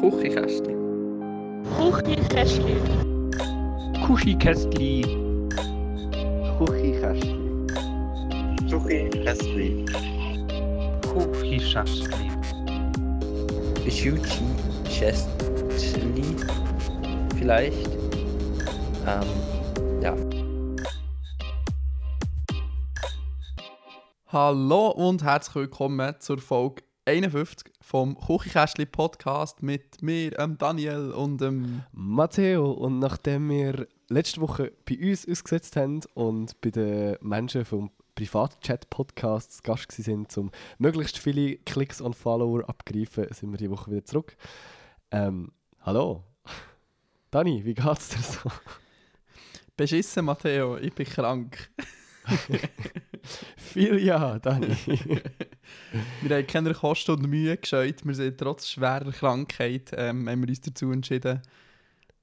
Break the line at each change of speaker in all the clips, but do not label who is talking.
Kuchikästli.
Kuchikästli.
Kuchikästli.
Kuchikästli.
Kuchikästli.
Kuchikästli.
Schuchi Chestli. Vielleicht. Ähm, ja.
Hallo und herzlich willkommen zur Folge 51 vom Küchenkästli Podcast mit mir, ähm Daniel und ähm
Matteo, und nachdem wir letzte Woche bei uns ausgesetzt haben und bei den Menschen vom Privatchat-Podcast zu Gast sind, um möglichst viele Klicks und Follower abgreifen, sind wir die Woche wieder zurück. Ähm, hallo. Dani, wie geht's dir so?
beschissen Matteo, ich bin krank.
Viel ja, Dani.
wir haben keine Kosten und Mühe gescheut, wir sind trotz schwerer Krankheit, ähm, haben wir uns dazu entschieden,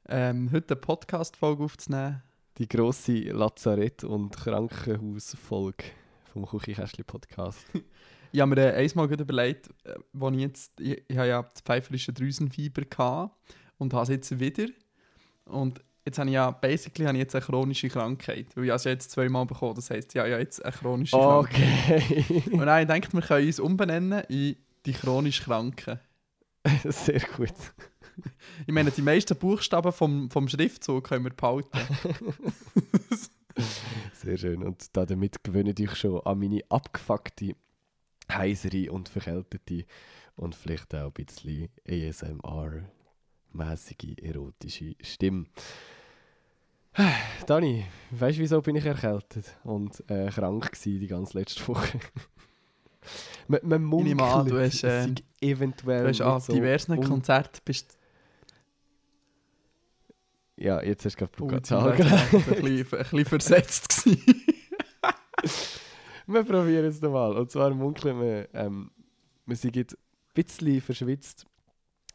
ähm, heute eine Podcast-Folge aufzunehmen.
Die grosse Lazarett- und Krankenhausfolge vom Küchenkästli-Podcast.
Ich habe mir äh, einmal gut überlegt, äh, wo ich jetzt, ich, ich habe ja das pfeiferische Drüsenfieber gehabt und habe es jetzt wieder. Und jetzt habe ich ja, basically habe ich jetzt eine chronische Krankheit, weil ich ja jetzt zweimal bekommen, das heisst, ich habe ja jetzt eine chronische Krankheit.
Okay.
Und dann denke wir können uns umbenennen in die chronisch Kranken.
Sehr gut.
Ich meine, die meisten Buchstaben vom, vom Schriftzug können wir behalten.
Sehr schön. Und damit gewöhne ich schon an meine abgefuckte, heisere und verkältete und vielleicht auch ein bisschen ASMR-mäßige, erotische Stimme. Dani, weißt du, wieso bin ich erkältet und äh, krank gewesen die ganze letzte Woche? man, man
nehme an,
munkelt,
du hast, äh,
eventuell
Du hast an
so
diversen
un-
Konzerten bist
Ja, jetzt hast du
oh,
gerade
die
Zahl
Leute waren ein, bisschen, versetzt.
Wir probieren es nochmal. Und zwar munkeln wir, ähm, wir sind jetzt ein bisschen verschwitzt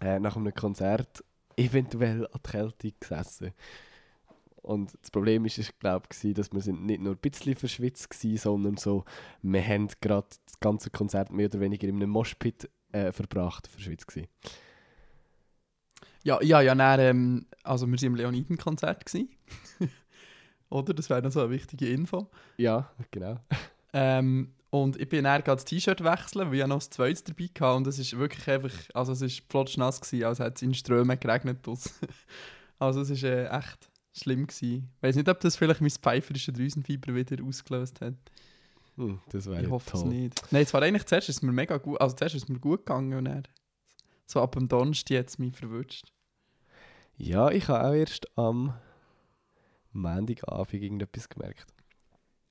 äh, nach einem Konzert eventuell an die Kälte gesessen. Und das Problem ist, ich glaube, dass wir sind nicht nur ein bisschen verschwitzt waren, sondern so, wir haben gerade das ganze Konzert mehr oder weniger in einem Moshpit äh, verbracht, verschwitzt gewesen.
Ja, ja, ja, dann, ähm, also wir waren im Leoniden-Konzert. Oder? Das wäre noch so eine wichtige Info.
Ja, genau.
Ähm, und ich bin dann gerade das T-Shirt wechseln, weil ich noch das zweites dabei hatte. Und es ist wirklich einfach, also es ist flotschnass gewesen, als hätte es in Strömen geregnet. also es ist äh, echt schlimm gewesen. Ich weiß nicht, ob das vielleicht mein pfeiferische Drüsenfieber wieder ausgelöst hat.
Hm, das wäre
Ich hoffe es
toll.
nicht. Nein, es war eigentlich zuerst ist es mir mega gut, also zuerst ist es mir gut gegangen und dann so ab dem Donnerstag hat es mich verwünscht.
Ja, ich habe auch erst am Montagabend irgendetwas gemerkt.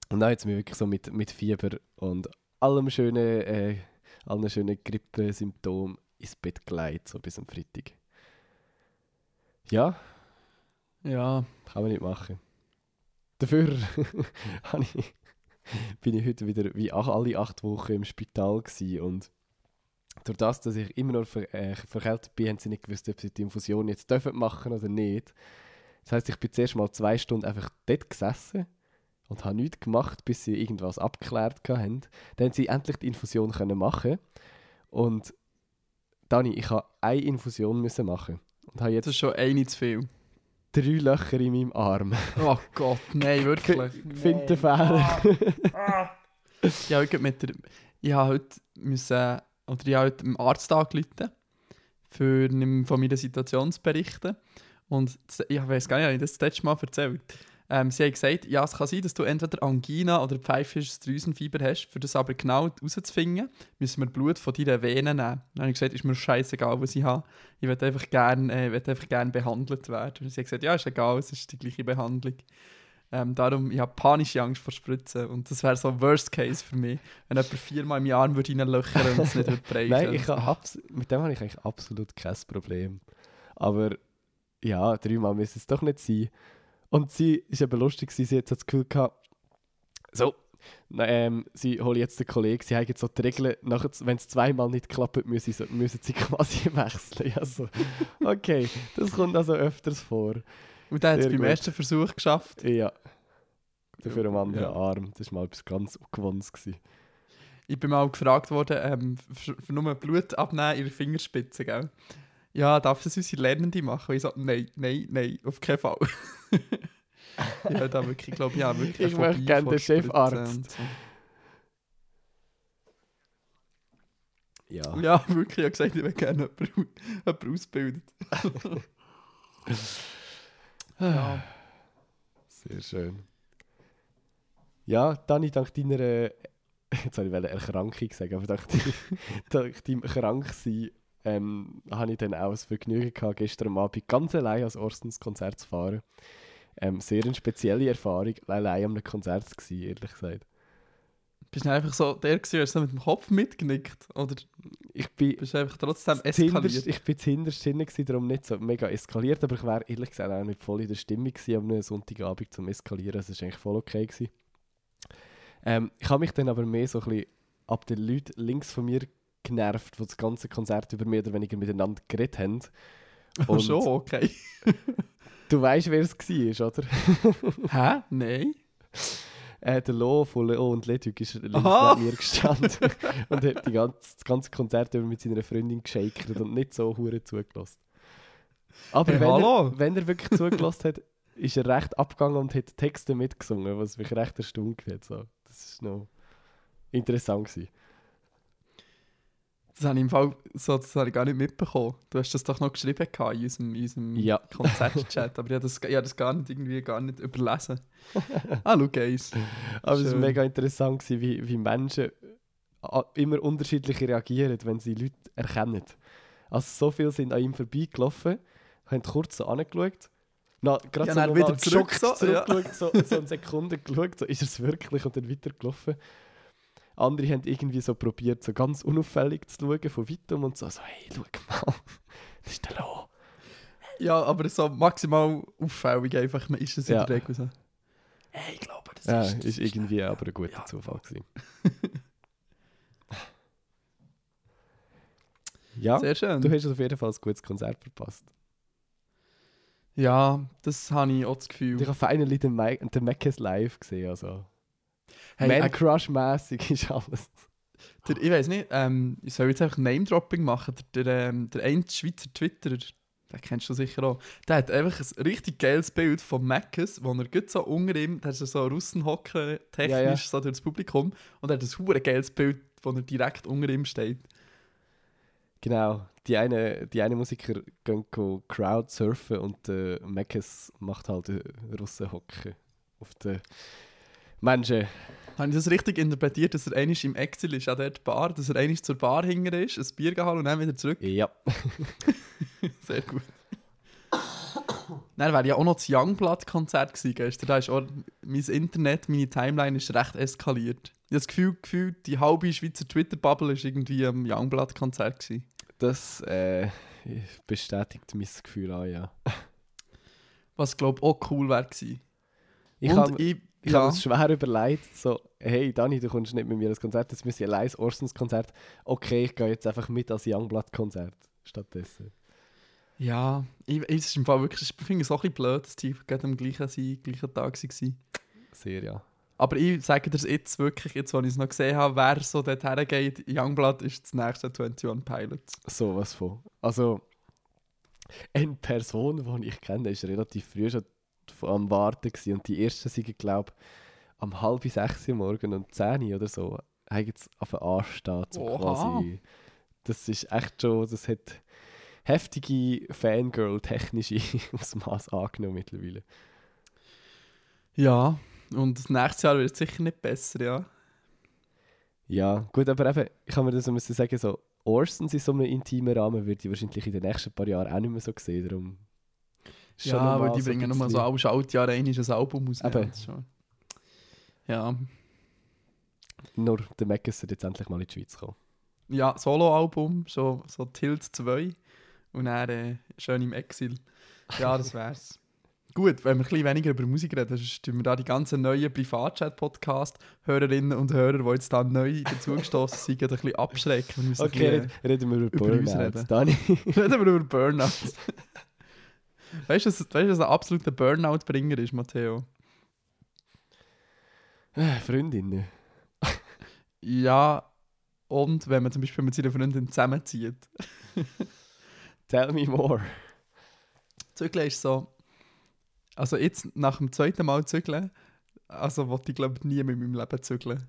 Und dann hat es mir wirklich so mit, mit Fieber und allem schönen, äh, allen schönen Grippesymptomen ins Bett gelegt, so bis am Freitag. Ja,
Ja,
kann man nicht machen. Dafür ich, bin ich heute wieder wie ach, alle acht Wochen im Spital gewesen und durch das, dass ich immer noch ver, äh, verkältet bin, haben sie nicht gewusst, ob sie die Infusion jetzt dürfen machen oder nicht. Das heißt, ich bin zuerst mal zwei Stunden einfach dort gesessen und habe nichts gemacht, bis sie irgendwas abgeklärt haben. Dann haben sie endlich die Infusion können machen und Dani, ich habe eine Infusion müssen machen und habe
das
jetzt
ist schon eine zu viel.
Drei Löcher in meinem Arm.
Oh Gott, nein, wirklich.
Ich finde den Fehler.
Ja, heute mit der, ich habe heute müssen, oder ich habe heute Arzt angerufen, für von meiner Situation zu berichten. Und ich weiß gar nicht, habe ich das, das letzte Mal erzählt. Ähm, sie haben gesagt, ja, es kann sein, dass du entweder Angina oder pfeifisches Drüsenfieber hast. Für das aber genau herauszufinden, müssen wir Blut von deinen Venen nehmen. Dann habe ich gesagt, ist mir scheißegal, was ich habe. Ich will einfach gerne äh, will einfach gern behandelt werden. Und sie haben gesagt, ja, ist egal, es ist die gleiche Behandlung. Ähm, darum, ich habe panische Angst vor Spritzen. Und das wäre so Worst Case für mich, wenn jemand viermal meinen Arm würde reinlöchern und es nicht würde brechen.
Nein, ich mit dem habe ich eigentlich absolut kein Problem. Aber ja, dreimal müssen es doch nicht sein. Und sie ist eben lustig, sie hat das Gefühl gehabt, so, ähm, sie holen jetzt den Kollegen, sie haben jetzt so die Regeln, wenn es zweimal nicht klappt, müssen sie, müssen sie quasi wechseln. Ja, so. Okay, das kommt also öfters vor.
Und dann hat es beim
gut.
ersten Versuch geschafft.
Ja. Dafür am anderen
Ja.
Arm. Das war mal etwas ganz Ungewohntes. gewesen.
Ich bin mal gefragt worden, ähm, für, für nur Blut abnehmen in der Fingerspitze, gell? Ja, darf das unsere Lernende machen? Ich so, nein, nein, nein, auf keinen Fall. ja, da wirklich, glaube ich, ja, wirklich
Ich möchte gerne den Chefarzt.
so.
Ja.
Ja, wirklich, ich habe gesagt, ich will gerne jemanden, jemanden ausbilden. ja.
Sehr schön. Ja, Dani, dank deiner, jetzt soll ich Erkrankung sagen, aber dank deinem Kranksein ähm, habe ich dann auch das Vergnügen gehabt, gestern am Abend ganz allein als Orstens Konzert zu fahren. Ähm, sehr eine spezielle Erfahrung, allein einem Konzert zu sein, ehrlich gesagt.
Bist du einfach so der gewesen, hast du mit dem Kopf mitgenickt? Oder
Ich bin,
bist einfach trotzdem eskaliert?
ich bin zuhinterst drin, gewesen, darum nicht so mega eskaliert, aber ich wäre ehrlich gesagt auch nicht voll in der Stimmung gewesen, am einem Sonntagabend zum Eskalieren. Also, Es war eigentlich voll okay. Gewesen. Ähm, ich habe mich dann aber mehr so ein bisschen ab den Leuten links von mir genervt, die das ganze Konzert über mehr oder weniger miteinander geredet haben.
Oh,
Und
schon, okay.
du weißt, wer es war, oder?
Hä? Nein?
Äh, der Lo von Leo und Ledwig ist links
Aha.
neben mir gestanden und hat die ganze, das ganze Konzert über mit seiner Freundin geschakert und nicht so hure zugelassen. Aber
Hey,
wenn,
hallo.
er, wenn er wirklich zugelassen hat, ist er recht abgegangen und hat Texte mitgesungen, was mich recht erstaunt hat. So. Das ist noch interessant gewesen.
Das habe ich im Fall so, das habe ich gar nicht mitbekommen. Du hast das doch noch geschrieben gehabt in unserem, in unserem
Ja.
Konzertchat, aber ich habe das, ich habe das gar nicht, irgendwie gar nicht überlesen. ah, schau, Guys.
Aber es war
Schön.
mega interessant, gewesen, wie, wie Menschen a- immer unterschiedlich reagieren, wenn sie Leute erkennen. Also so viele sind an ihm vorbeigelaufen, haben kurz so angeschaut, na, gerade
Ja,
so
wieder zurück,
geschockt
so, ja.
zurückgeschaut, so, so eine Sekunde geschaut, so, ist es wirklich und dann weitergelaufen. Andere haben irgendwie so probiert, so ganz unauffällig zu schauen von weitem und so, so hey, schau mal, das ist der Lo.
Ja, aber so maximal auffällig einfach, man ist es
Ja.
in der Regel so. Hey, ich glaube, das
Ja,
ist... das
ist irgendwie aber ein guter
Ja.
Zufall gewesen. ja,
Sehr schön.
du hast auf jeden Fall ein gutes Konzert verpasst.
Ja, das habe ich auch das Gefühl.
Ich habe finally den, Ma den Mackes live gesehen. Also.
Hey, äh,
Crush-mässig ist alles.
der, ich weiß nicht, ähm, ich soll jetzt einfach Name-Dropping machen. Der, der, ähm, der eine Schweizer Twitterer, den kennst du sicher auch, der hat einfach ein richtig geiles Bild von Mackes, wo er gut so unter ihm, da ist er so Russenhocker technisch
Ja, ja.
so durch das Publikum und er hat ein hure geiles Bild, wo er direkt unter ihm steht.
Genau. Die eine, die eine Musiker gehen Crowdsurfen und der Mackes macht halt den Russenhocken auf den Menschen.
Habe ich das richtig interpretiert, dass er einmal im Exil ist an der Bar, dass er einmal zur Bar hinger ist, ein Bier geholt und dann wieder zurück?
Ja.
Sehr gut. Dann wäre ja auch noch das Youngblood-Konzert gestern. Da ist auch mein Internet, meine Timeline ist recht eskaliert. Ich habe das Gefühl, Gefühl die halbe Schweizer Twitter-Bubble war irgendwie am Youngblood-Konzert.
Das äh, bestätigt mein Gefühl an, ja.
Was, glaube ich, auch cool wäre.
Ich
Und ich,
ich
ja,
habe es schwer überlegt, so, hey Dani, du kommst nicht mit mir ins Konzert, jetzt müssen wir allein ins Orsons-Konzert. Okay, ich gehe jetzt einfach mit als Youngblood-Konzert stattdessen.
ja, ich, es ist im Fall wirklich, ich finde es auch ein bisschen blöd, dass die gerade am gleichen, sein- gleichen Tag waren.
Sehr, ja.
Aber ich sage dir jetzt wirklich, jetzt, wo ich es noch gesehen habe, wer so dort hergeht, Youngblood ist das nächste 21 Pilots.
So was von. Also, eine Person, die ich kenne, ist relativ früh schon am Warten gewesen. und die ersten sind, glaube ich, um halb sechs Uhr morgen und zehn Uhr oder so, haben jetzt auf den anstehen, zum
Oha.
quasi. Das ist echt schon, das hat heftige Fangirl-technische Ausmaß angenommen mittlerweile.
Ja, und das nächste Jahr wird es sicher nicht besser, ja.
Ja, gut, aber eben, ich kann mir das so müssen sagen, so Orsons in so einem intimen Rahmen würde ich wahrscheinlich in den nächsten paar Jahren auch nicht mehr so sehen. Darum schon
Ja, aber die
so
bringen nur so alle Schaltjahre ein ein Album raus. Ja,
Eben.
ist ja.
Nur der Mackes sollte jetzt endlich mal in die Schweiz kommen.
ja Solo-Album, schon so Tilt 2 und dann äh, schön im Exil. Ja, das wär's. Gut, wenn wir ein bisschen weniger über Musik reden, sonst tun wir da die ganzen neuen Privatchat-Podcast-Hörerinnen und Hörer, die jetzt da neu dazugestoßen sind, ein bisschen abschrecken.
Okay,
bisschen,
red, reden wir über
über
Burnout.
reden.
Dani.
Reden wir über Burnout. Weißt du, was, weißt, was ein absoluter Burnout-Bringer ist, Matteo?
Äh, Freundinnen.
Ja, und wenn man zum Beispiel mit seiner Freundin zusammenzieht.
Tell me more.
Zügeln ist so. Also jetzt nach dem zweiten Mal zügeln, also wollte ich glaube nie in meinem Leben zügeln.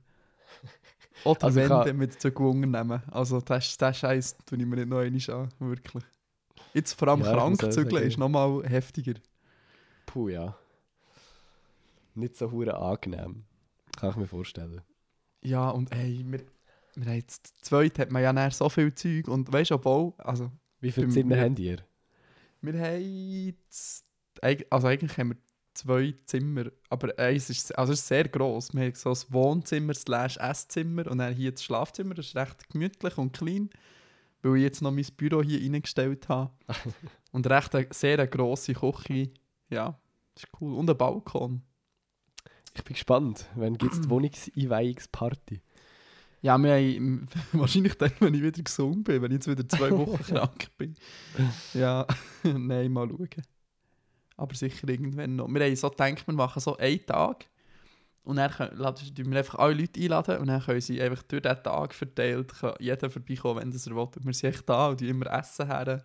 Oder
Also
wenn,
kann-
dann mit Zügelunternehmen. Also das, das Scheiß tue ich mir nicht noch einmal an, wirklich. Jetzt vor allem
Ja,
krank zügeln ist nochmal heftiger.
Puh, ja. Nicht so hure angenehm. Kann ich mir vorstellen.
Ja, und hey, wir, wir haben jetzt zu zweit hat man ja nachher so viel Zeug und weißt du, obwohl, also
Wie viele Zimmer habt ihr?
wir haben also eigentlich haben wir zwei Zimmer, aber eins ist, also ist sehr gross. Wir haben so ein Wohnzimmer slash Esszimmer und dann hier das Schlafzimmer, das ist recht gemütlich und klein, weil ich jetzt noch mein Büro hier reingestellt habe. und recht eine sehr eine grosse Küche, ja, ist cool. Und ein Balkon.
Ich bin gespannt. Wann gibt es die Wohnungseinweihungsparty?
Ja, wir haben, wahrscheinlich dann, wenn ich wieder gesund bin, wenn ich jetzt wieder zwei Wochen krank bin. Ja, nein, mal schauen. Aber sicher irgendwann noch. Wir haben so gedacht, wir machen so einen Tag und dann können, wir einfach alle Leute einladen und dann können sie einfach durch diesen Tag verteilt, kann jeder vorbeikommen, wenn das er will. Und wir sind echt da und immer essen her.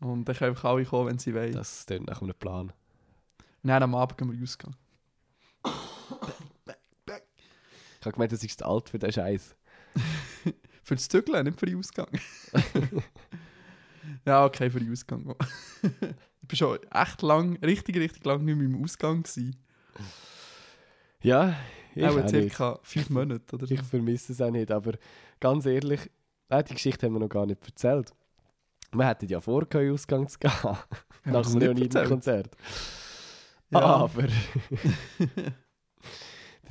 Und dann können alle kommen, wenn sie wollen.
Das klingt nach einem Plan.
Und dann am Abend gehen wir ausgehen.
Ich habe gemeint, das ist zu alt für den Scheiß.
Für das Zügeln, nicht für den Ausgang. ja, okay, für den Ausgang. ich bin schon echt lang, richtig, richtig lang nicht mehr im Ausgang gewesen.
Ja, ich
Auch
auch nicht.
circa fünf Monate oder so.
Ich vermisse es auch nicht, aber ganz ehrlich, äh, die Geschichte haben wir noch gar nicht erzählt. Wir hätten ja vor, keinen Ausgang zu gehen. Nach dem Leoniden-Konzert.
Ja.
Aber der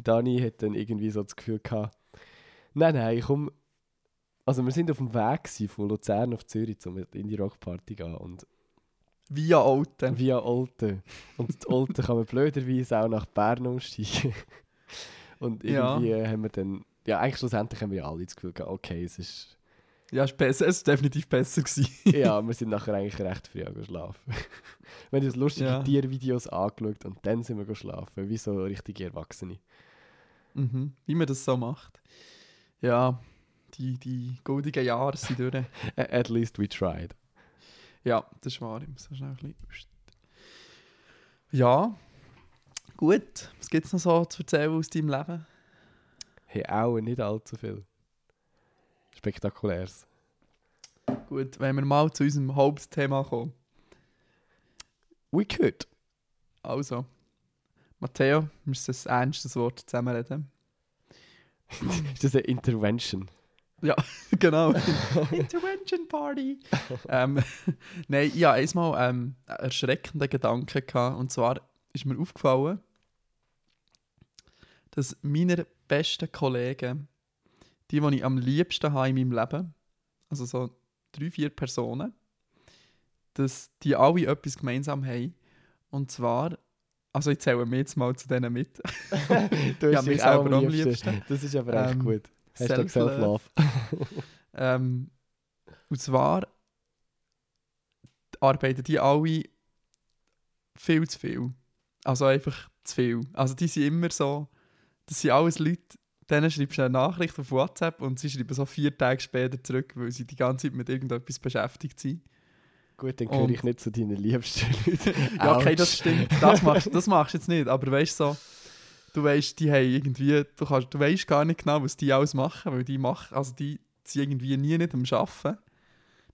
Dani hat dann irgendwie so das Gefühl gehabt, nein, nein, komm. Also wir sind auf dem Weg von Luzern auf Zürich, um in die Rockparty zu gehen. Und
Via Alten.
via Olten. Und die Olten kann man blöderweise auch nach Bern umsteigen. Und
Ja.
irgendwie äh, haben wir dann, ja eigentlich schlussendlich haben wir alle das Gefühl gehabt, okay, es ist,
Ja, es ist besser, es ist definitiv besser gewesen.
ja, wir sind nachher eigentlich recht früh geschlafen. wir haben uns lustige
Ja.
Tiervideos angeschaut und dann sind wir geschlafen, wie so richtige Erwachsene.
mhm. Wie man das so macht. Ja, die, die goldigen Jahre sind durch.
At least we tried.
Ja, das ist wahr. Ich muss so schnell ein bisschen... Ja, gut. Was gibt es noch so zu erzählen aus deinem Leben?
Hey, auch nicht allzu viel. Spektakuläres.
Gut, wenn wir mal zu unserem Hauptthema kommen.
We could.
Also, Matteo, wir müssen ein ernstes Wort zusammenreden.
ist das eine Intervention?
genau. Intervention Party. ähm, Nein, ja, einmal ähm, einen erschreckenden Gedanken gehabt. Und zwar ist mir aufgefallen, dass meine besten Kollegen, die, die ich am liebsten habe in meinem Leben, also so drei, vier Personen, dass die alle etwas gemeinsam haben. Und zwar, also ich zähle mir jetzt mal zu denen mit.
Du
Ja,
auch
selber
am liebsten.
liebsten.
Das ist aber echt
Ähm,
gut. Hashtag
Self-love.
Self-Love.
Ähm, und zwar arbeiten die alle viel zu viel. Also einfach zu viel. Also die sind immer so, das sind alles Leute, denen schreibst du eine Nachricht auf WhatsApp und sie schreiben so vier Tage später zurück, weil sie die ganze Zeit mit irgendetwas beschäftigt sind.
Gut, dann
Und-
gehöre ich nicht zu deinen liebsten Leuten.
Ja, okay, das stimmt. Das machst, das machst du jetzt nicht. Aber weißt du so, du weißt, die haben irgendwie, du, kannst, du weißt gar nicht genau, was die alles machen, weil die machen, also die sind irgendwie nie nicht am Arbeiten,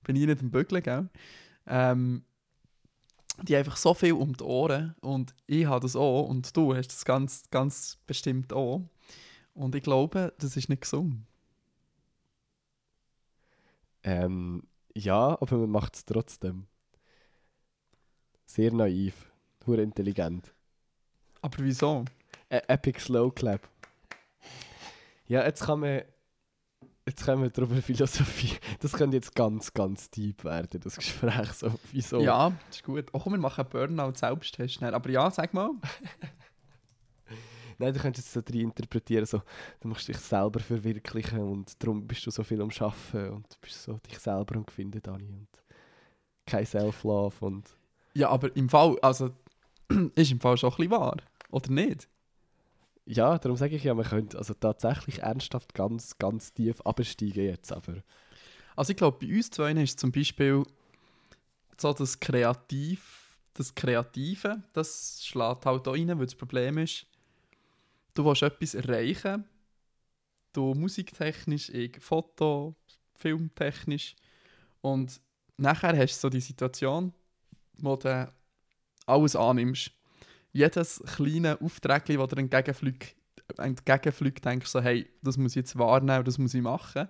bin nie nicht am Bügeln, gell? Ähm, die haben einfach so viel um die Ohren und ich habe das auch und du hast das ganz, ganz bestimmt auch. Und ich glaube, das ist nicht gesund.
Ähm, ja, aber man macht es trotzdem. Sehr naiv. Hure intelligent.
Aber wieso?
Ä Epic Slow Clap. Ja, jetzt kann man. Jetzt können wir darüber Philosophie. Das könnte jetzt ganz, ganz deep werden, das Gespräch. So, wieso?
Ja, das ist gut. Auch wir machen einen Burnout-Selbsttest schnell. Aber ja, sag mal.
Nein, du könntest es so drin interpretieren, so, du musst dich selber verwirklichen und darum bist du so viel am Arbeiten und bist so dich selber am Finden, Dani. Und kein Self-Love und...
Ja, aber im Fall, also, ist im Fall schon ein bisschen wahr. Oder nicht?
Ja, darum sage ich ja, man könnte also tatsächlich ernsthaft ganz, ganz tief absteigen jetzt, aber...
Also ich glaube, bei uns zwei ist zum Beispiel so das Kreativ, das Kreative, das schlägt halt auch rein, weil das Problem ist, du willst etwas erreichen, du musiktechnisch, ich Foto, filmtechnisch und nachher hast du so die Situation, wo du alles annimmst. Jedes kleine Auftrag, das dir entgegenfliegt, entgegenfliegt, denkst so, hey, das muss ich jetzt wahrnehmen, das muss ich machen.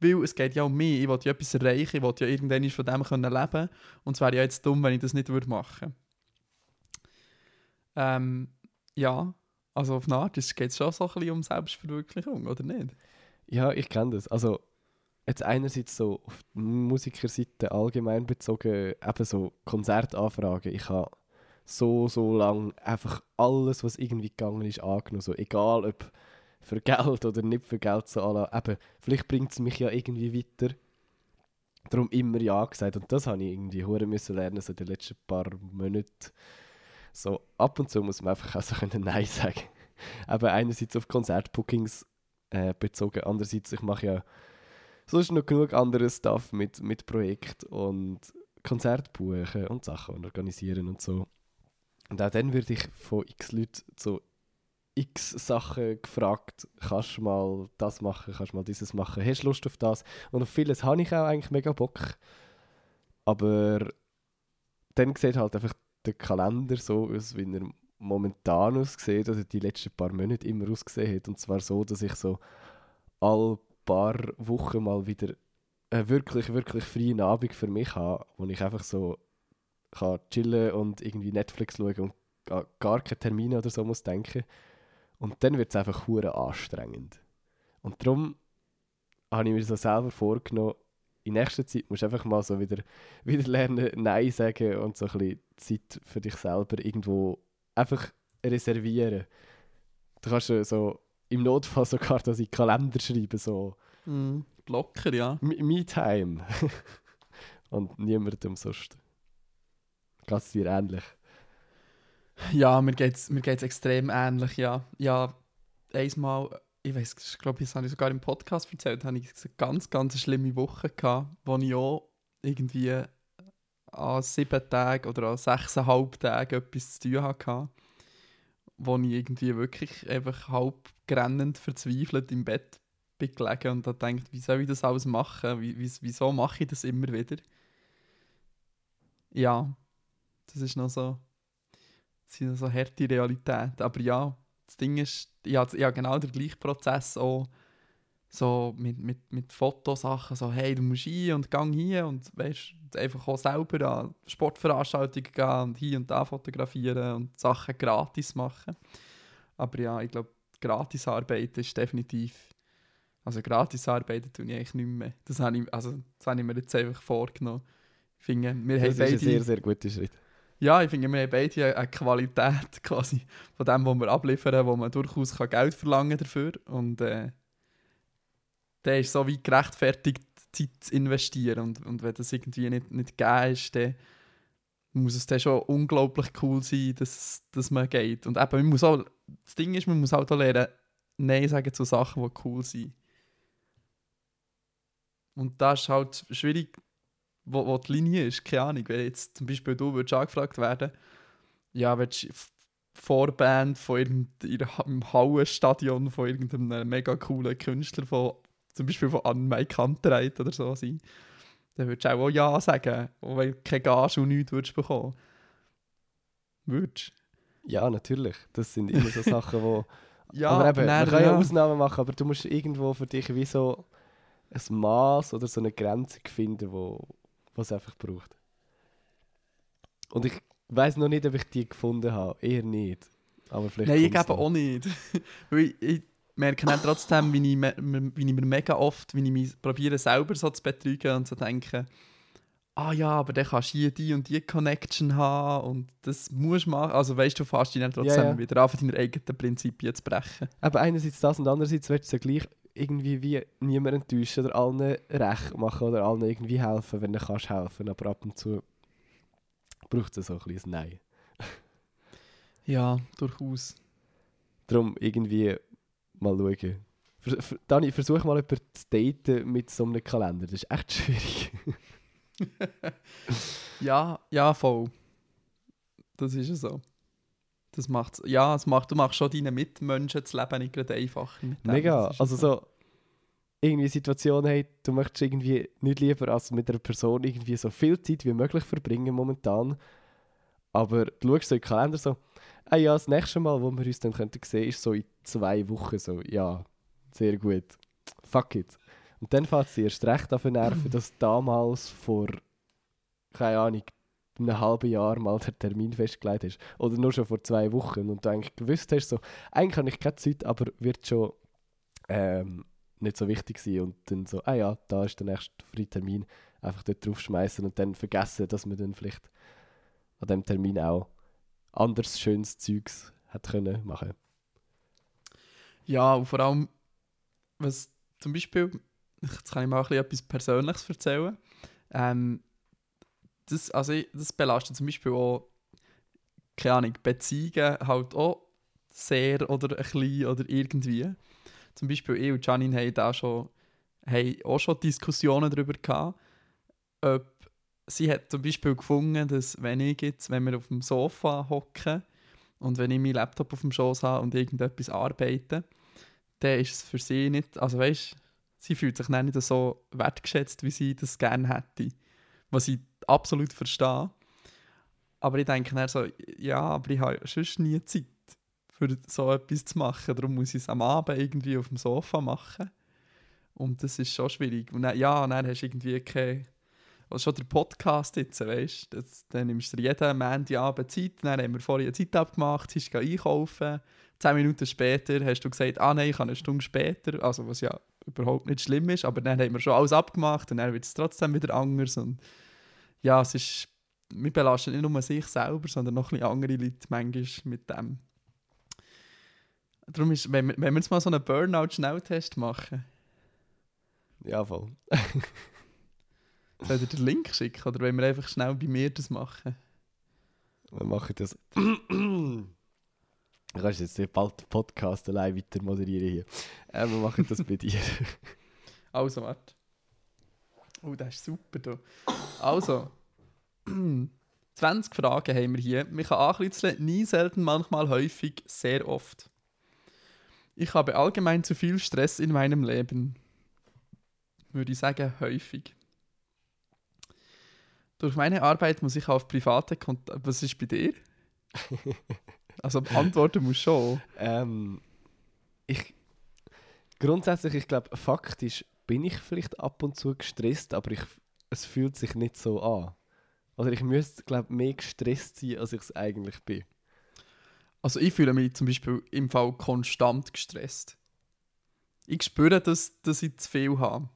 Weil es geht ja um mich, ich will ja etwas erreichen, ich will ja irgendwann von dem können leben und es wäre ja jetzt dumm, wenn ich das nicht würde machen ähm, Ja, also auf eine Art geht es schon so ein bisschen um Selbstverwirklichung, oder nicht?
Ja, ich kenne das. Also jetzt einerseits so auf die Musikerseite allgemein bezogen, eben so Konzertanfragen. Ich habe so, so lange einfach alles, was irgendwie gegangen ist, angenommen. So, egal ob für Geld oder nicht für Geld, so eben, vielleicht bringt es mich ja irgendwie weiter. Darum immer Ja gesagt. Und das habe ich irgendwie hure müssen lernen, so die letzten paar Monate. So, ab und zu muss man einfach auch so Nein sagen. eben einerseits auf Konzertbookings äh, bezogen, andererseits, ich mache ja sonst noch genug anderes Stuff mit, mit Projekt und Konzert buchen und Sachen organisieren und so. Und auch dann werde ich von x Leuten so x Sachen gefragt, kannst du mal das machen, kannst du mal dieses machen, hast du Lust auf das? Und auf vieles habe ich auch eigentlich mega Bock. Aber dann sieht halt einfach der Kalender so aus, wie er momentan aussieht, oder die letzten paar Monate immer ausgesehen hat. Und zwar so, dass ich so all paar Wochen mal wieder einen wirklich, wirklich freien Abend für mich habe, wo ich einfach so kann chillen und irgendwie Netflix schauen und gar keine Termine oder so muss denken. Und dann wird es einfach hure anstrengend. Und darum habe ich mir so selber vorgenommen, in nächster Zeit musst du einfach mal so wieder, wieder lernen, Nein sagen und so ein bisschen Zeit für dich selber irgendwo einfach reservieren. Du kannst so im Notfall sogar das in den Kalender schreiben, so
mm, Blocker, ja.
Me-Time. und niemandem sonst. Geht dir ähnlich?
Ja, mir geht es mir geht's extrem ähnlich, ja. Ja, einmal, ich weiß, ich glaube, das habe ich sogar im Podcast erzählt, habe ich eine ganz, ganz schlimme Woche gehabt, wo ich auch irgendwie an sieben Tagen oder an sechseinhalb Tagen etwas zu tun hatte, wo ich irgendwie wirklich einfach halb grennend verzweifelt im Bett bin gelegen und habe gedacht, wie soll ich das alles machen? Wie, wieso mache ich das immer wieder? Ja, das ist noch so das sind so harte Realität. Aber ja, das Ding ist, ja, ja genau der gleiche Prozess auch so mit, mit, mit Fotosachen, so hey, du musst hier und gang hier und weißt, einfach auch selber an Sportveranstaltungen gehen und hier und da fotografieren und Sachen gratis machen. Aber ja, ich glaube, Gratisarbeit ist definitiv, also Gratisarbeit tue ich eigentlich nicht mehr. Das habe ich, also, das habe ich mir jetzt einfach vorgenommen. Ich finde, wir
das
haben
ist
beide...
ein sehr, sehr guter Schritt.
Ja, ich finde, wir haben beide eine Qualität quasi von dem, was wir abliefern, wo man durchaus kann Geld verlangen dafür Und äh, der ist so wie gerechtfertigt, Zeit zu investieren. Und, und wenn das irgendwie nicht, nicht gegeben ist, dann muss es dann schon unglaublich cool sein, dass, dass man geht. Und eben, man muss auch, das Ding ist, man muss halt auch lernen, Nein sagen zu Sachen, die cool sind. Und das ist halt schwierig wo, wo die Linie ist, keine Ahnung, wenn jetzt zum Beispiel du würdest angefragt werden, ja, willst du Vorband von irgendeinem Hallenstadion von irgendeinem mega coolen Künstler von zum Beispiel von Anne Kantereit oder so sein, dann würdest du auch Ja sagen, weil du keine Gage und nichts würdest bekommen. Würdest
Ja, natürlich. Das sind immer so Sachen, wo...
ja,
aber eben,
nein,
man kann ja
ja.
Ausnahmen machen, aber du musst irgendwo für dich wie so ein Maß oder so eine Grenze finden, wo was es einfach braucht. Und ich weiß noch nicht, ob ich die gefunden habe. Eher nicht. Aber vielleicht
Nein, ich
noch.
auch nicht. Weil ich, merke dann trotzdem, wie ich, wie ich mir mega oft, wie ich mich probiere selber so zu betrügen und zu denken, ah ja, aber dann kannst du hier die und die Connection haben und das musst du machen. Also weißt du, fast dich dann trotzdem
Ja, ja.
wieder an, von deinen eigenen Prinzipien zu brechen.
Aber einerseits das und andererseits willst du ja gleich irgendwie wie niemand enttäuschen oder allen recht machen oder allen irgendwie helfen, wenn du kannst helfen. Aber ab und zu braucht es so ein kleines Nein.
Ja, durchaus.
Darum irgendwie mal schauen. Vers- ver- Dani, versuch mal jemanden zu daten mit so einem Kalender. Das ist echt schwierig.
Ja, ja, voll. Das ist ja so. Das macht's, ja, es macht, du machst schon deinen Mitmenschen das Leben nicht gerade einfacher.
Mega. Also so irgendwie Situation, hey, du möchtest irgendwie nicht lieber als mit einer Person irgendwie so viel Zeit wie möglich verbringen momentan. Aber du schaust so in den Kalender so, ah ja, das nächste Mal, wo wir uns dann könnten sehen, ist so in zwei Wochen so, ja, sehr gut. Fuck it. Und dann fängt es dir erst recht auf den Nerven, dass damals vor, keine Ahnung, einem halben Jahr mal der Termin festgelegt hast. Oder nur schon vor zwei Wochen und du eigentlich gewusst hast, so, eigentlich habe ich keine Zeit, aber wird schon ähm, nicht so wichtig sein. Und dann so, ah ja, da ist der nächste freie Termin, einfach dort draufschmeißen und dann vergessen, dass man dann vielleicht an dem Termin auch anderes schönes Zeugs hat können machen.
Ja, und vor allem, was zum Beispiel, jetzt kann ich mal ein bisschen etwas Persönliches erzählen. Ähm, das, also ich, das belastet zum Beispiel auch, keine Ahnung, Beziehungen halt auch sehr oder ein bisschen oder irgendwie. Zum Beispiel ich und Janine haben da schon, haben auch schon Diskussionen darüber gehabt, ob sie hat zum Beispiel gefunden, dass wenn ich jetzt, wenn wir auf dem Sofa hocken und wenn ich meinen Laptop auf dem Schoß habe und irgendetwas arbeite, dann ist es für sie nicht, also weißt, sie fühlt sich nicht so wertgeschätzt, wie sie das gerne hätte, was ich absolut verstehe. Aber ich denke dann so, ja, aber ich habe sonst nie Zeit, für so etwas zu machen. Darum muss ich es am Abend irgendwie auf dem Sofa machen. Und das ist schon schwierig. Und dann, ja, dann hast du irgendwie keine... Also schon der Podcast jetzt, weißt du, dann nimmst du jeden Montagabend Zeit, dann haben wir vorher eine Zeit abgemacht, sie ist einkaufen, zehn Minuten später hast du gesagt, ah nein, ich kann eine Stunde später, also was ja überhaupt nicht schlimm ist, aber dann haben wir schon alles abgemacht und dann wird es trotzdem wieder anders und ja, es ist, wir belasten nicht nur sich selber, sondern noch ein bisschen andere Leute manchmal mit dem. Darum ist, wenn wir, wenn wir jetzt mal so einen Burnout-Schnelltest machen,
Ja, voll.
soll ich dir den Link schicken oder wollen wir einfach schnell bei mir das machen?
Wir machen das. du kannst jetzt nicht bald den Podcast allein weiter moderieren hier. Äh, wir machen das bei dir.
Also, warte. Oh, das ist super. Da. Also, 20 Fragen haben wir hier. Man kann ankritzeln, nie, selten, manchmal, häufig, sehr oft. Ich habe allgemein zu viel Stress in meinem Leben. Würde ich sagen, häufig. Durch meine Arbeit muss ich auf private Kontakte. Was ist bei dir? Also antworten muss schon.
Ähm, ich, grundsätzlich, ich glaube, faktisch bin ich vielleicht ab und zu gestresst, aber ich, es fühlt sich nicht so an. Oder ich müsste, glaube mehr gestresst sein, als ich es eigentlich bin.
Also ich fühle mich zum Beispiel im Fall konstant gestresst. Ich spüre, dass, dass ich zu viel habe.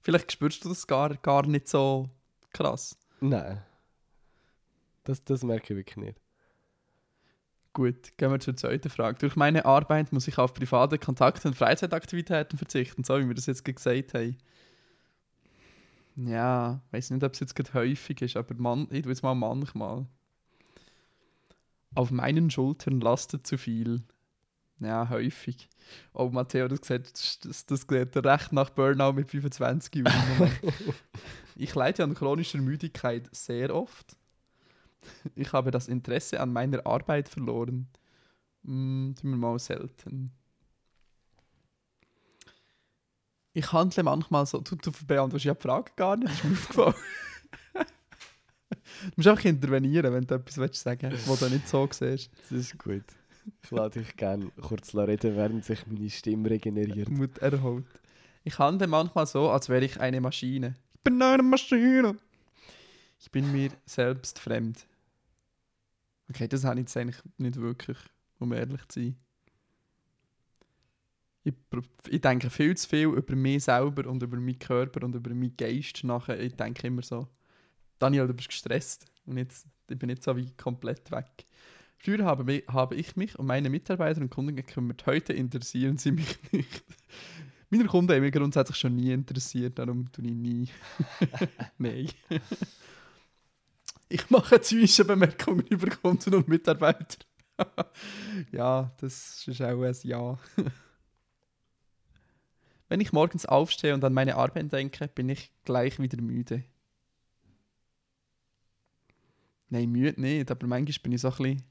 Vielleicht spürst du das gar, gar nicht so krass.
Nein. Das, das merke ich wirklich nicht.
Gut, gehen wir zur zweiten Frage. Durch meine Arbeit muss ich auf private Kontakte und Freizeitaktivitäten verzichten, so wie wir das jetzt gesagt haben. Ja, ich weiß nicht, ob es jetzt gerade häufig ist, aber man, ich tue jetzt mal manchmal. Auf meinen Schultern lastet zu viel. Ja, häufig. Oh, Matteo, das sieht, das, das sieht recht nach Burnout mit 25 aus. ich leide an chronischer Müdigkeit sehr oft. Ich habe das Interesse an meiner Arbeit verloren. Hm, tun wir mal selten. Ich handle manchmal so, du, du beantwortest ja die Frage gar nicht, das ist mir aufgefallen. du musst einfach intervenieren, wenn du etwas willst sagen willst, was du nicht so siehst.
Das ist gut. Ich lade dich gerne kurz reden, während sich meine Stimme regeneriert.
Mut erholt. Ich handle manchmal so, als wäre ich eine Maschine. Ich bin eine Maschine. Ich bin mir selbst fremd. Okay, das habe ich jetzt eigentlich nicht wirklich, um ehrlich zu sein. Ich, ich denke viel zu viel über mich selber und über meinen Körper und über meinen Geist nachher. Ich denke immer so, Daniel, du bist gestresst. Und jetzt, ich bin nicht so wie komplett weg. Früher habe, habe ich mich um meine Mitarbeiter und Kunden gekümmert. Heute interessieren sie mich nicht. Meine Kunden haben mich grundsätzlich schon nie interessiert, darum tue ich nie. Nein. Ich mache Zwischenbemerkungen über Kunden und Mitarbeiter. ja, das ist auch ein Ja. Wenn ich morgens aufstehe und an meine Arbeit denke, bin ich gleich wieder müde. Nein, müde nicht, aber manchmal bin ich so ein bisschen...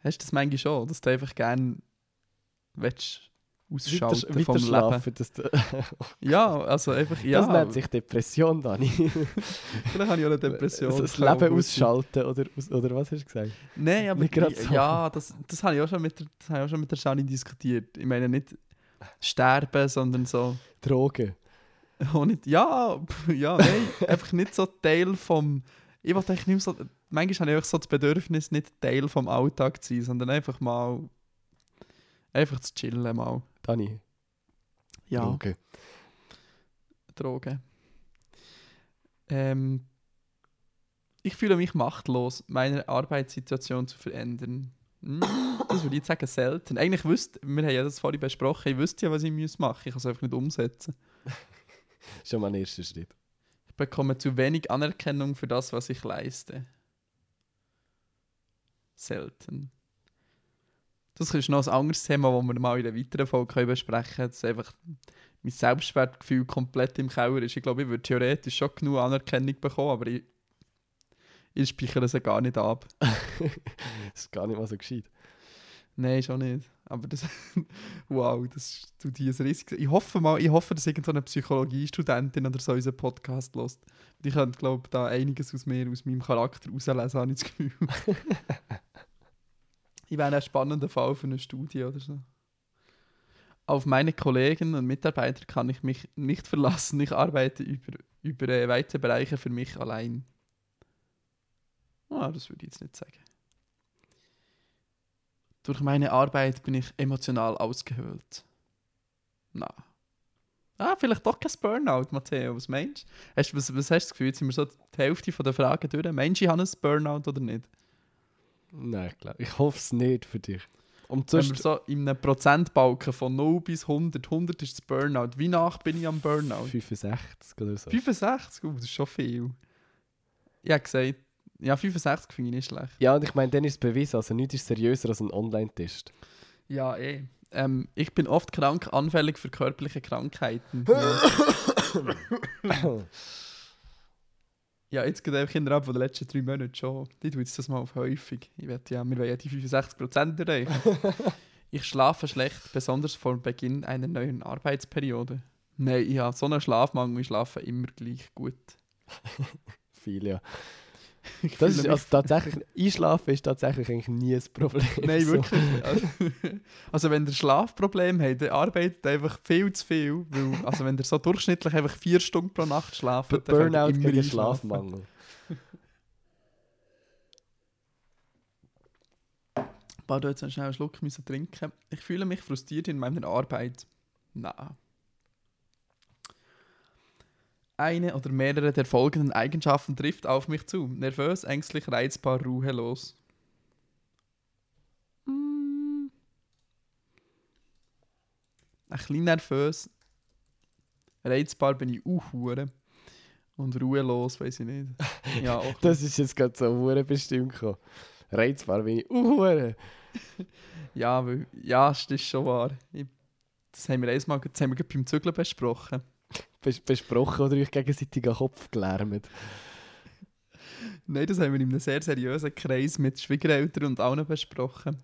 Hast du das manchmal schon, dass du einfach gerne ausschalten
Weiter,
vom Leben?
du,
Ja, also einfach, ja.
Das nennt sich Depression, Dani.
Vielleicht habe ich auch eine Depression.
Das Leben ausschalten, oder, oder was hast du gesagt?
Nein, aber ich- ja, das, das habe ich auch schon mit der, das habe ich auch schon mit der Shani diskutiert. Ich meine nicht sterben, sondern so
Drogen.
auch nicht, ja, ja, nein, einfach nicht so Teil vom ich wollte eigentlich nicht so manchmal habe ich so das Bedürfnis nicht Teil vom Alltag zu sein, sondern einfach mal einfach zu chillen mal.
Dani,
Ja,
Drogen.
Drogen. Ähm, ich fühle mich machtlos, meine Arbeitssituation zu verändern. Hm, Das würde ich sagen, selten. Eigentlich wüsste, wir haben ja das vorhin besprochen, ich wüsste ja, was ich machen muss. Ich kann es einfach nicht umsetzen.
Schon mal ein erster Schritt.
Ich bekomme zu wenig Anerkennung für das, was ich leiste. Selten. Das ist noch ein anderes Thema, das wir mal in einer weiteren Folge besprechen können. Dass einfach mein Selbstwertgefühl komplett im Keller ist. Ich glaube, ich würde theoretisch schon genug Anerkennung bekommen, aber ich, ich speichere sie gar nicht ab.
das ist gar nicht mal so gescheit.
Nein, schon nicht. Aber das, wow, das tut hier ein riesiges. Ich hoffe mal, ich hoffe, dass irgendeine Psychologiestudentin oder so unseren Podcast lässt. Die könnte, glaube ich, da einiges aus mir, aus meinem Charakter herauslesen, habe ich das Gefühl. ich wäre ein spannender Fall für eine Studie oder so. Auf meine Kollegen und Mitarbeiter kann ich mich nicht verlassen. Ich arbeite über, über äh, weite Bereiche für mich allein. Ah, das würde ich jetzt nicht sagen. Durch meine Arbeit bin ich emotional ausgehöhlt. Na. Ah, vielleicht doch kein Burnout, Matteo. Was meinst du? Hast, was, was hast du das Gefühl? Jetzt sind wir so die Hälfte der Fragen durch. Meinst du, ich habe ein Burnout oder nicht?
Nein, ich, glaub, ich hoffe es nicht für dich. Und
Wenn wir
sonst
so in einem Prozentbalken von 0 bis 100, 100 ist das Burnout. Wie nach bin ich am Burnout?
65 oder so.
65? Uh, das ist schon viel. Ich habe gesagt, ja, 65 finde ich nicht schlecht.
Ja, und ich meine, dann ist es bewiesen. Also nichts ist seriöser als ein Online-Test.
Ja, eh. Ähm, ich bin oft krank, anfällig für körperliche Krankheiten. Ja. jetzt geht einfach innerhalb von den letzten drei Monaten schon. Die tue jetzt das mal auf häufig. Ich wette, ja, wir wollen ja die 65% erreichen. ich schlafe schlecht, besonders vor Beginn einer neuen Arbeitsperiode. Nein, ich habe so einen Schlafmangel, ich schlafe immer gleich gut.
Viel, ja. Das ist also tatsächlich, Einschlafen ist tatsächlich eigentlich nie ein Problem.
Nein, wirklich. Also, also wenn ihr Schlafproblem habt, dann arbeitet einfach viel zu viel. Weil, also wenn ihr so durchschnittlich einfach vier Stunden pro Nacht schlaft, dann könnt ihr
Burnout
immer.
Schlafmangel.
Boah, du jetzt schnell einen Schluck müssen trinken. Ich fühle mich frustriert in meiner Arbeit. Na. Eine oder mehrere der folgenden Eigenschaften trifft auf mich zu. Nervös, ängstlich, reizbar, ruhelos. Mm. Ein bisschen nervös. Reizbar bin ich auch hure. Und ruhelos, weiß ich nicht. Ja, auch.
Das ist jetzt gerade so hure bestimmt gekommen. Reizbar bin ich. Hure.
Ja, weil, ja, das ist schon wahr. Ich, das haben wir einmal das haben wir beim Zügeln besprochen.
Bes besprochen oder euch gegenseitig den Kopf gelärmt.
Nein, das haben wir in einem sehr seriösen Kreis mit Schwiegereltern und allen besprochen.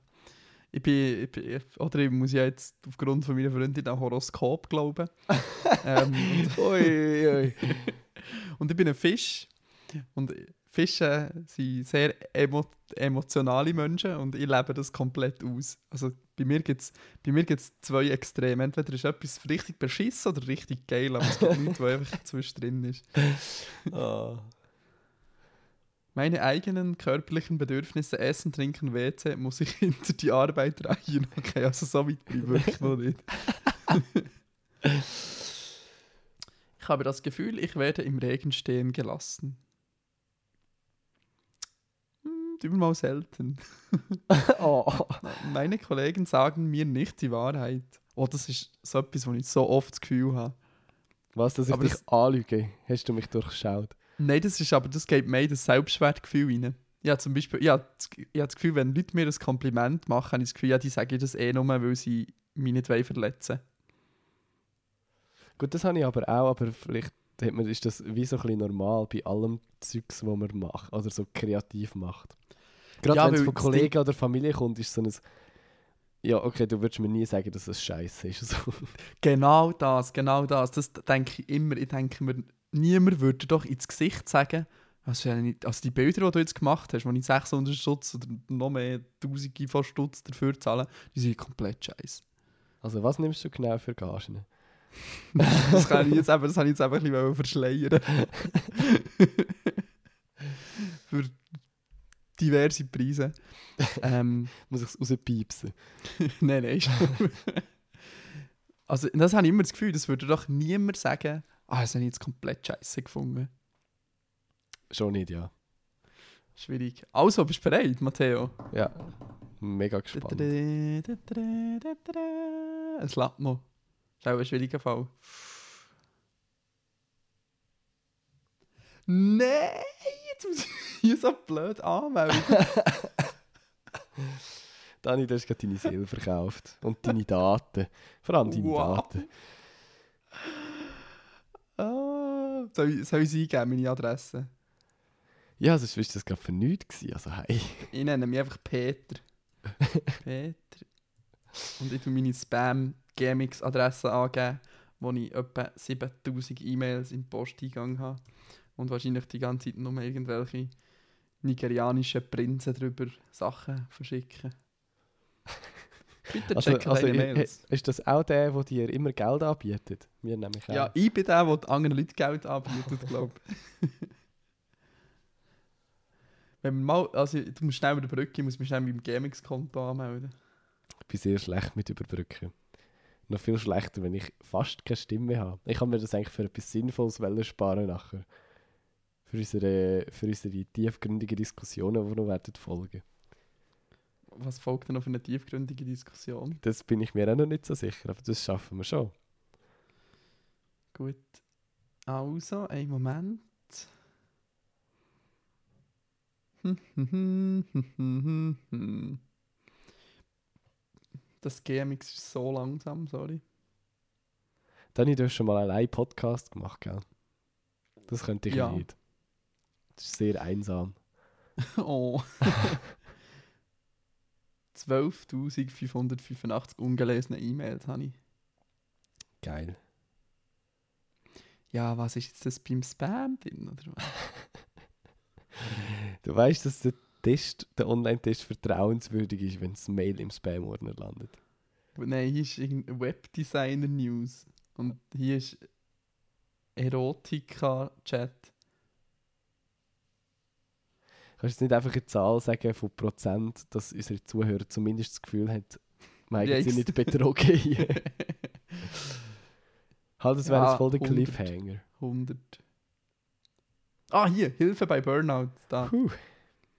Ich bin, ich bin oder ich muss ja jetzt aufgrund von meiner Freundin an Horoskop glauben. ähm,
Ui, ui.
und ich bin ein Fisch. Und Fische sind sehr emo emotionale Menschen und ich lebe das komplett aus. Also bei mir gibt es zwei Extreme. Entweder ist etwas richtig beschissen oder richtig geil, aber es gibt nichts, was einfach zwischendrin ist.
Ah.
Meine eigenen körperlichen Bedürfnisse, Essen, Trinken, WC, muss ich hinter die Arbeit reihen. Okay, also so weit bin ich wirklich noch nicht. ich habe das Gefühl, ich werde im Regen stehen gelassen. Übermal selten.
oh.
Meine Kollegen sagen mir nicht die Wahrheit. Oh, das ist so etwas, wo ich so oft das Gefühl habe.
Was, dass ich
Aber
dich
das-
anlüge? Hast du mich durchschaut?
Nein, das ist aber, das geht mehr in das Selbstwertgefühl rein. Ja, zum Beispiel, ja, ich habe das Gefühl, wenn Leute mir ein Kompliment machen, habe ich das Gefühl, ja, die sagen das eh nur, weil sie mich nicht wollen verletzen
Gut, das habe ich aber auch, aber vielleicht da hat man, ist das wie so ein bisschen normal bei allem Zeugs, was man macht, oder so kreativ macht. Gerade
Ja,
wenn es von Kollegen oder Familie kommt, ist so ein ja, okay, du würdest mir nie sagen, dass es scheiße ist. So.
Genau das, genau das. Das denke ich immer. Ich denke mir, niemand würde doch ins Gesicht sagen, also, also die Bilder, die du jetzt gemacht hast, wo ich 600 Stutz oder noch mehr Tausende von Stutz dafür zahle, die sind komplett scheiße.
Also was nimmst du genau für Gagen?
Das, kann ich jetzt eben, das habe ich jetzt einfach ein bisschen verschleiern. Für diverse Preise. Ähm,
Muss ich es rauspiepsen?
nein, nein. also, das habe ich immer das Gefühl, das würde doch niemand sagen, ah, das habe ich jetzt komplett scheiße gefunden.
Schon nicht, ja.
Schwierig. Also, bist du bereit, Matteo?
Ja, mega gespannt.
Es lädt noch. Das ist auch ein schwieriger Fall. Nein, jetzt muss ich hier so blöd anmelden.
Dani, du hast gerade deine Seele verkauft. Und deine Daten. Vor allem deine
Wow.
Daten.
Ah, soll, ich, soll ich sie eingeben, meine Adresse?
Ja, sonst war das gerade für nichts gewesen. Also hey.
Ich nenne mich einfach Peter. Peter. Und ich tue meine Spam-Gmx-Adresse angeben, wo ich etwa 7000 E-Mails im Posteingang habe. Und wahrscheinlich die ganze Zeit nur irgendwelche nigerianischen Prinzen drüber Sachen verschicken. Bitte
Also,
checken
also
Mails.
ist das auch der, der dir immer Geld anbietet? Wir nämlich auch.
Ja, ich bin der, der anderen Leuten Geld anbietet, glaube ich. Wenn man mal, also du musst schnell über die Brücke, ich muss mich schnell mit dem Gmx-Konto anmelden.
Ich bin sehr schlecht mit Überbrücken. Noch viel schlechter, wenn ich fast keine Stimme habe. Ich kann mir das eigentlich für etwas Sinnvolles sparen nachher. Für unsere, für unsere tiefgründigen Diskussionen, die noch werden folgen.
Was folgt denn für eine tiefgründige Diskussion?
Das bin ich mir auch noch nicht so sicher, aber das schaffen wir schon.
Gut. Also, einen Moment. Das GMX ist so langsam, sorry.
Dani, du hast schon mal allein Podcast gemacht, gell? Das könnte ich
Ja.
nicht. Das ist sehr einsam.
Oh. 12.585 ungelesene E-Mails habe ich.
Geil.
Ja, was ist jetzt das beim Spam drin? Oder was?
Du weißt, dass der Test, der Online-Test vertrauenswürdig ist, wenn das Mail im Spam-Ordner landet.
Nein, hier ist irgendein Webdesigner-News. Und hier ist Erotika-Chat.
Kannst du nicht einfach eine Zahl sagen von Prozent, dass unsere Zuhörer zumindest das Gefühl haben, wir haben sie
ich-
nicht betrogen hier. halt, das wäre
Ja,
jetzt voll der
100.
Cliffhanger.
100. Ah, hier, Hilfe bei Burnout. Da.
Puh.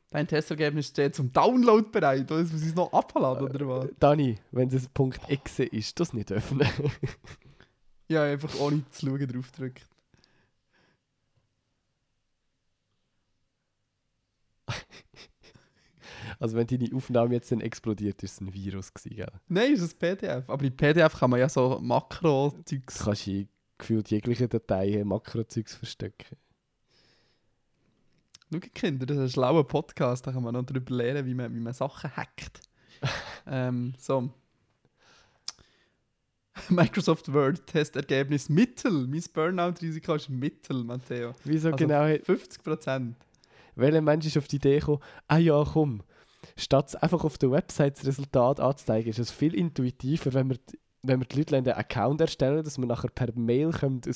Dein Testergebnis steht zum Download bereit. Oder muss ich es noch abladen oder was?
Dani, wenn das Punkt .exe ist, das nicht öffnen.
Ja, einfach ohne zu schauen draufdrücken.
also wenn deine Aufnahme jetzt dann explodiert, ist es ein Virus gewesen, gell?
Nein, ist ein PDF. Aber in PDF kann man ja so
Du
Makro-Zeugs.
kannst in gefühlt jegliche Dateien Makrozeugs verstecken.
Schau, Kinder, das ist ein schlauer Podcast. Da kann man noch darüber lernen, wie man, wie man Sachen hackt. ähm, so. Microsoft Word Testergebnis Mittel. Mein Burnout-Risiko ist Mittel, Matteo.
Wieso
Also
genau?
50%.
Welcher Mensch ist auf die Idee gekommen, ah ja, komm, statt einfach auf der Website das Resultat anzuzeigen, ist es viel intuitiver, wenn wir, die- wenn wir die Leute einen Account erstellen, dass wir nachher per Mail können, ein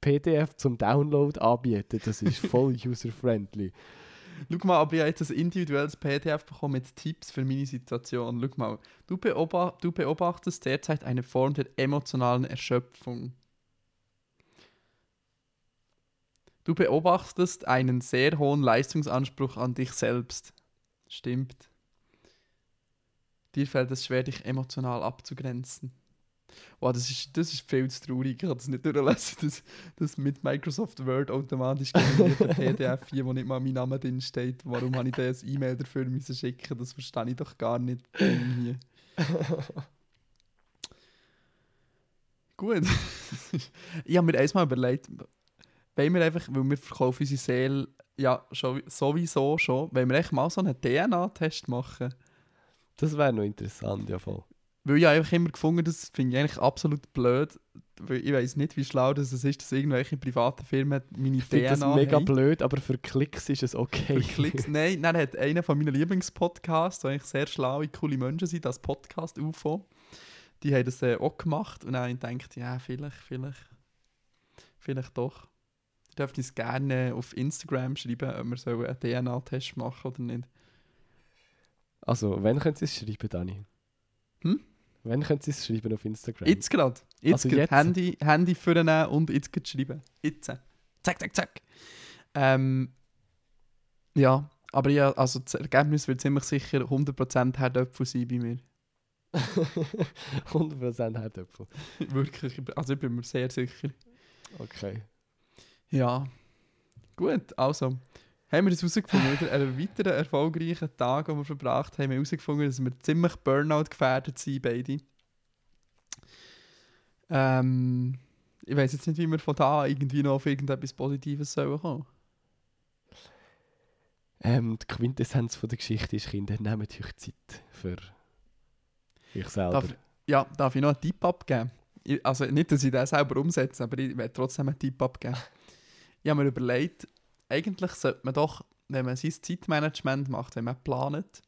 PDF zum Download anbieten. Das ist voll user-friendly.
Schau mal, aber ich habe jetzt ein individuelles PDF bekommen mit Tipps für meine Situation. Schau mal, du, beoba du beobachtest derzeit eine Form der emotionalen Erschöpfung. Du beobachtest einen sehr hohen Leistungsanspruch an dich selbst. Stimmt. Dir fällt es schwer, dich emotional abzugrenzen. Wow, das ist, das ist viel zu traurig. Ich kann das nicht durchlesen, dass das mit Microsoft Word automatisch generierte PDF hier, wo nicht mal mein Name drin steht. Warum habe ich das E-Mail dafür müssen schicken? Das verstehe ich doch gar nicht. Hier. Gut. ich habe mir erstmal überlegt, wollen wir einfach, weil wir verkaufen unsere Seele ja schon, sowieso schon, wollen wir echt mal so einen DNA-Test machen?
Das wäre noch interessant, ja voll.
Weil ich habe einfach immer gefunden, das finde ich eigentlich absolut blöd, weil ich weiß nicht, wie schlau das ist, dass irgendwelche privaten Firmen meine
Ich
DNA
das mega
haben.
blöd, aber für Klicks ist es okay.
Für Klicks. Nein, dann hat einer von meinen Lieblingspodcasts, wo eigentlich sehr schlaue, coole Menschen sind, das Podcast UFO, die haben das äh, auch gemacht und dann habe ich gedacht, ja, vielleicht, vielleicht, vielleicht doch. Dürft uns gerne auf Instagram schreiben, ob wir so einen DNA-Test machen oder nicht.
Also, wann könnt ihr es schreiben, Dani?
Hm?
Wann könnt ihr es schreiben auf Instagram?
Jetzt gerade. Jetzt,
Also jetzt?
Handy, Handy vornehmen und jetzt gerade schreiben. Jetzt. Zack, zack, zack. Ähm, ja, aber ja, also das Ergebnis wird ziemlich sicher 100% Herdöpfel sein bei mir.
100% Herdöpfel.
Wirklich, also ich bin mir sehr sicher.
Okay.
Ja. Gut, also. Haben wir das herausgefunden? Wieder einen weiteren erfolgreichen Tag, den wir verbracht haben, haben wir herausgefunden, dass wir ziemlich Burnout gefährdet sind, beide. Ähm, ich weiß jetzt nicht, wie wir von da irgendwie noch auf irgendetwas Positives sollen kommen.
Ähm, die Quintessenz von der Geschichte ist, Kinder, nehmt euch Zeit für euch selber.
Darf, ja, darf ich noch einen Tipp abgeben? Ich, also nicht, dass ich das selber umsetze, aber ich werde trotzdem einen Tipp abgeben. Ich habe mir überlegt, eigentlich sollte man doch, wenn man sein Zeitmanagement macht, wenn man plant,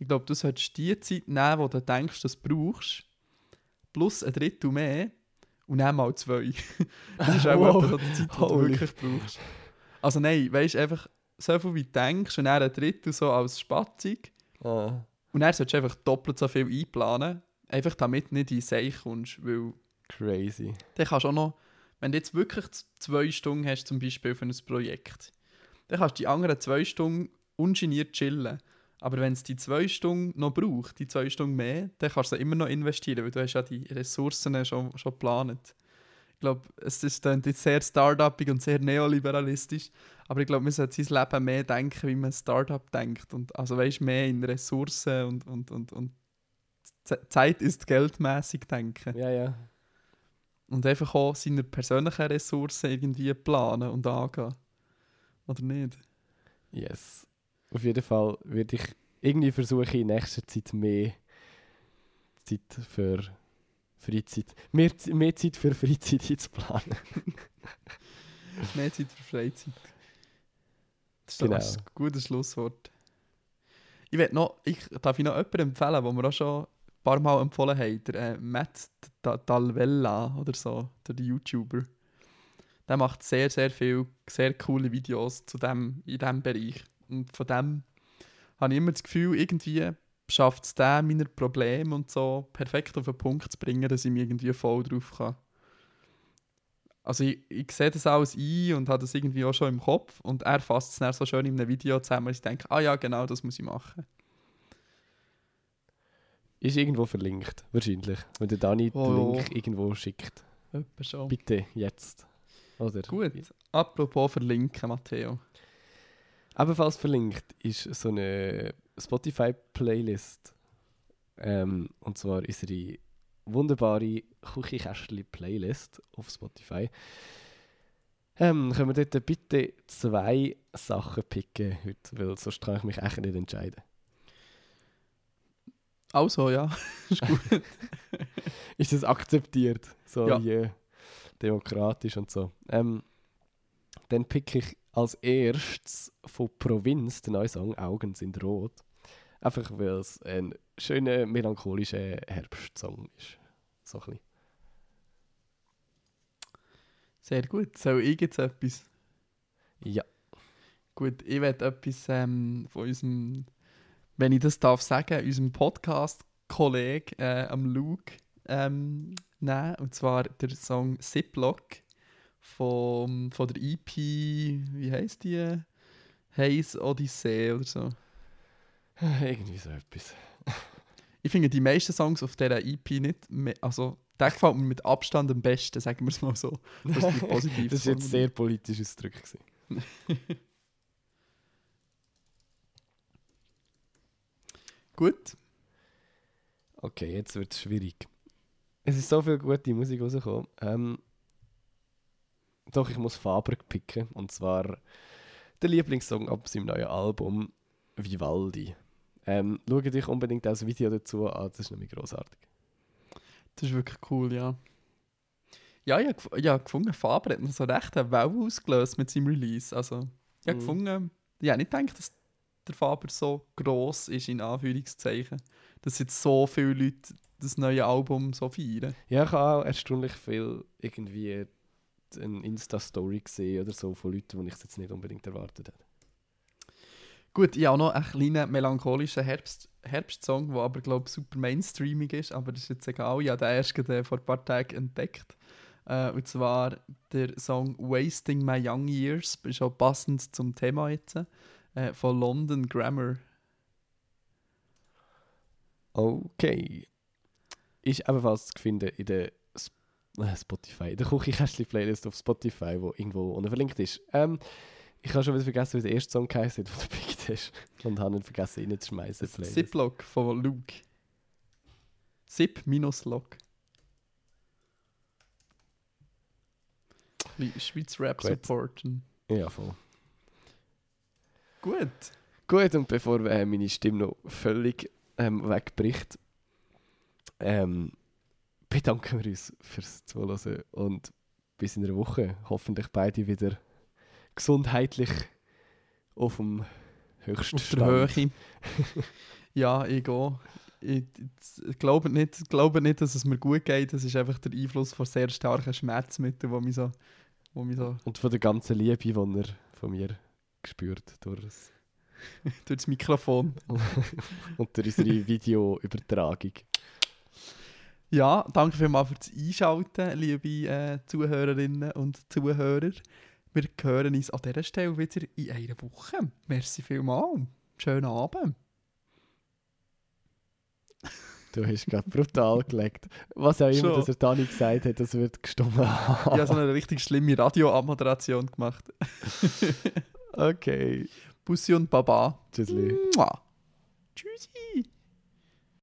ich glaube, du solltest die Zeit nehmen, die du denkst, dass du brauchst, plus ein Drittel mehr und dann mal zwei. das ist auch
Wow.
die Zeit, die du wirklich brauchst. Also nein, weißt du, einfach so viel wie du denkst und dann ein Drittel so als Spatzig.
Ah.
Und dann solltest du einfach doppelt so viel einplanen, einfach damit du nicht in Seich kommst, weil
Crazy.
dann kannst du auch noch, wenn du jetzt wirklich zwei Stunden hast, zum Beispiel für ein Projekt, dann kannst du die anderen zwei Stunden ungeniert chillen. Aber wenn es die zwei Stunden noch braucht, die zwei Stunden mehr, dann kannst du immer noch investieren, weil du hast ja die Ressourcen schon, schon geplant. Ich glaube, es ist dann jetzt sehr startupig und sehr neoliberalistisch, aber ich glaube, man sollte sein Leben mehr denken, wie man Startup denkt. Und also weißt mehr in Ressourcen und, und, und, und Zeit ist geldmäßig denken.
Ja, ja.
Und einfach auch seine persönlichen Ressourcen irgendwie planen und angehen. Oder nicht?
Yes. Auf jeden Fall würde ich irgendwie versuchen, in nächster Zeit mehr Zeit für Freizeit, mehr, mehr Zeit für Freizeit einzuplanen.
Mehr Zeit für Freizeit. Das ist
Genau.
ein gutes Schlusswort. Ich, noch, ich darf ich noch jemanden empfehlen, den wir auch schon paar Mal empfohlen haben. Der äh, Matt Da- Dalvella oder so, der YouTuber. Der macht sehr, sehr viele, sehr coole Videos zu dem, in diesem Bereich. Und von dem habe ich immer das Gefühl, irgendwie schafft es der, meine Probleme und so perfekt auf den Punkt zu bringen, dass ich mich irgendwie voll drauf kann. Also ich, ich sehe das alles ein und habe das irgendwie auch schon im Kopf und er fasst es dann so schön in einem Video zusammen, dass ich denke, ah ja, genau, das muss ich machen.
Ist irgendwo verlinkt, wahrscheinlich. Wenn der Dani
Oh,
den. Link irgendwo schickt.
Schon.
Bitte, jetzt. Oder?
Gut, apropos verlinken, Matteo.
Ebenfalls verlinkt ist so eine Spotify-Playlist. Ähm, und zwar unsere wunderbare Küchenkästchen-Playlist auf Spotify. Ähm, können wir dort bitte zwei Sachen picken heute, weil sonst kann ich mich echt nicht entscheiden.
Also, ja, ist gut.
Ist das akzeptiert? So
Ja.
wie demokratisch und so. Ähm, dann pick ich als erstes von Provinz den neuen Song Augen sind rot. Einfach weil es ein schöner, melancholischer Herbstsong ist. So ein bisschen.
Sehr gut. Soll ich jetzt etwas?
Ja.
Gut, ich werde etwas ähm, von unserem, wenn ich das darf sagen, unserem Podcast-Kollegen äh, am Luke ähm, nehmen. Und zwar der Song Ziplock von, von der EP, wie heisst die? Haze Odyssey oder so.
Irgendwie so etwas.
Ich finde die meisten Songs auf dieser EP nicht, mehr, also der gefällt mir mit Abstand am besten, sagen wir es mal so. Das ist.
Das war jetzt sehr politisch ausgedrückt.
Gut.
Okay, jetzt wird es schwierig. Es ist so viel gute Musik rausgekommen. Ähm, Doch, ich muss Faber picken. Und zwar der Lieblingssong ab seinem neuen Album Vivaldi. Ähm, schaut euch unbedingt das Video dazu an, das ist nämlich großartig.
Das ist wirklich cool, ja. Ja, ich habe hab gefunden, Faber hat noch so recht eine Welle ausgelöst mit seinem Release. Also, ich habe
Mhm.
gefunden, habe nicht gedacht, dass der Faber so gross ist, in Anführungszeichen. Dass jetzt so viele Leute das neue Album so feiern.
Ja, ich habe auch erstaunlich viel irgendwie eine Insta-Story gesehen oder so von Leuten, die ich es jetzt nicht unbedingt erwartet hätte.
Gut, ich habe noch einen kleinen melancholischen Herbst Herbstsong, der aber, glaube ich, super mainstreamig ist, aber das ist jetzt egal. Ich habe den erst gerade vor ein paar Tagen entdeckt. Äh, und zwar der Song Wasting My Young Years, ist auch passend zum Thema jetzt, äh, von London Grammar.
Okay. Ist ebenfalls zu finden in der Sp äh, Spotify, in der Küchenkästchen-Playlist auf Spotify, wo irgendwo unten verlinkt ist. Ähm, ich habe schon wieder vergessen, wie der erste Song geheißen hat, den du gepickt hast. Und habe ihn vergessen reinzuschmeißen.
Ziplock von Luke. Zip minus Lock. Schweiz Rap
Gut.
supporten.
Ja, voll.
Gut.
Gut, und bevor äh, meine Stimme noch völlig ähm, wegbricht, ähm, bedanken wir uns fürs Zuhören und bis in einer Woche hoffentlich beide wieder gesundheitlich auf dem höchsten
Auf der Höhe. ja, ich gehe. Ich, ich glaube nicht, glaube nicht, dass es mir gut geht. Das ist einfach der Einfluss von sehr starken Schmerzmitteln, wo mich so, wo mich so
Und von der ganzen Liebe, die er von mir gespürt durch das
durch das Mikrofon.
und durch unsere Videoübertragung.
Ja, danke vielmals fürs Einschalten, liebe äh, Zuhörerinnen und Zuhörer. Wir hören uns an dieser Stelle wieder in einer Woche. Merci vielmals. Schönen Abend.
Du hast gerade brutal gelegt. Was auch immer, dass er Dani gesagt hat, das wird gestummt.
Ich habe so eine richtig schlimme Radio-Abmoderation gemacht.
okay.
Bussi und Baba.
Tschüssli.
Mua. Tschüssi.